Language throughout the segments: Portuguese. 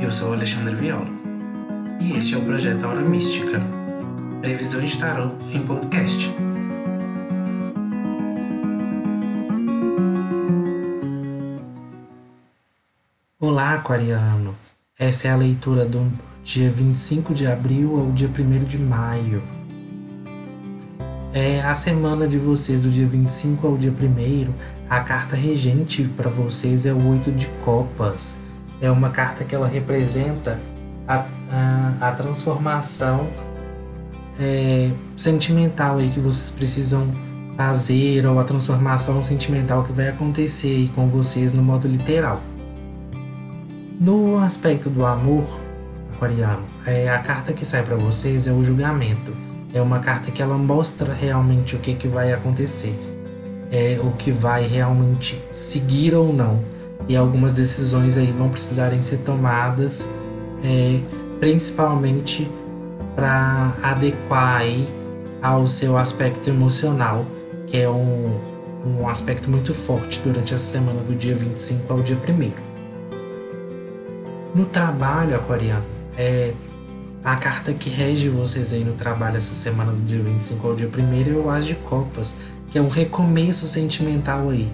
Eu sou Alexandre Viola e este é o projeto Aura Mística, previsão de tarot em podcast. Olá, aquariano! Essa é a leitura do dia 25 de abril ao dia 1 de maio. É a semana de vocês, do dia 25 ao dia 1. A carta regente para vocês é o Oito de Copas. É uma carta que ela representa a, a, a transformação é, sentimental aí que vocês precisam fazer, ou a transformação sentimental que vai acontecer aí com vocês no modo literal. No aspecto do amor, aquariano, é, a carta que sai para vocês é o julgamento é uma carta que ela mostra realmente o que, que vai acontecer, é o que vai realmente seguir ou não. E algumas decisões aí vão precisarem ser tomadas, é, principalmente para adequar aí ao seu aspecto emocional, que é um, um aspecto muito forte durante essa semana do dia 25 ao dia 1. No trabalho aquariano, é, a carta que rege vocês aí no trabalho essa semana do dia 25 ao dia 1 é o As de Copas, que é um recomeço sentimental aí.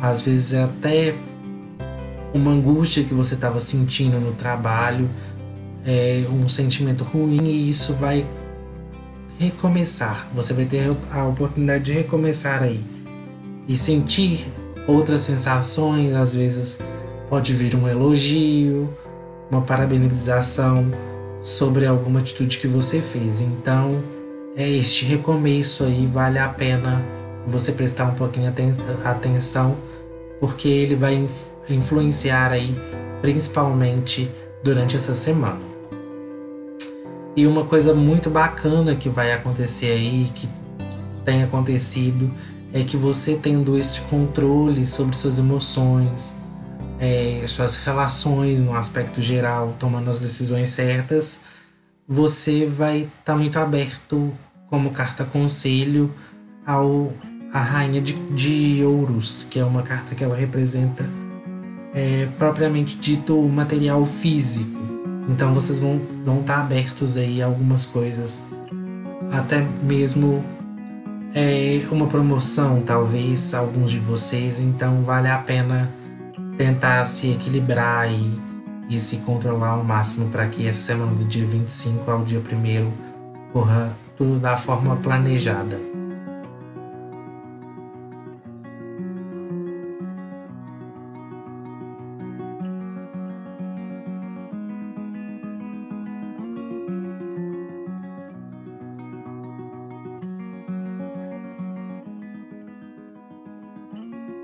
Às vezes é até uma angústia que você estava sentindo no trabalho, é um sentimento ruim e isso vai recomeçar. Você vai ter a oportunidade de recomeçar aí e sentir outras sensações. Às vezes pode vir um elogio, uma parabenização sobre alguma atitude que você fez. Então, é este recomeço aí vale a pena você prestar um pouquinho atenção, porque ele vai influenciar aí principalmente durante essa semana. E uma coisa muito bacana que vai acontecer aí, que tem acontecido, é que você tendo este controle sobre suas emoções, é, suas relações no aspecto geral, tomando as decisões certas, você vai estar tá muito aberto como carta conselho ao a rainha de, de ouros, que é uma carta que ela representa é, propriamente dito o material físico. Então vocês vão vão estar tá abertos aí a algumas coisas, até mesmo é, uma promoção, talvez alguns de vocês. Então vale a pena tentar se equilibrar e, e se controlar ao máximo para que essa semana do dia 25 ao dia 1 corra tudo da forma planejada.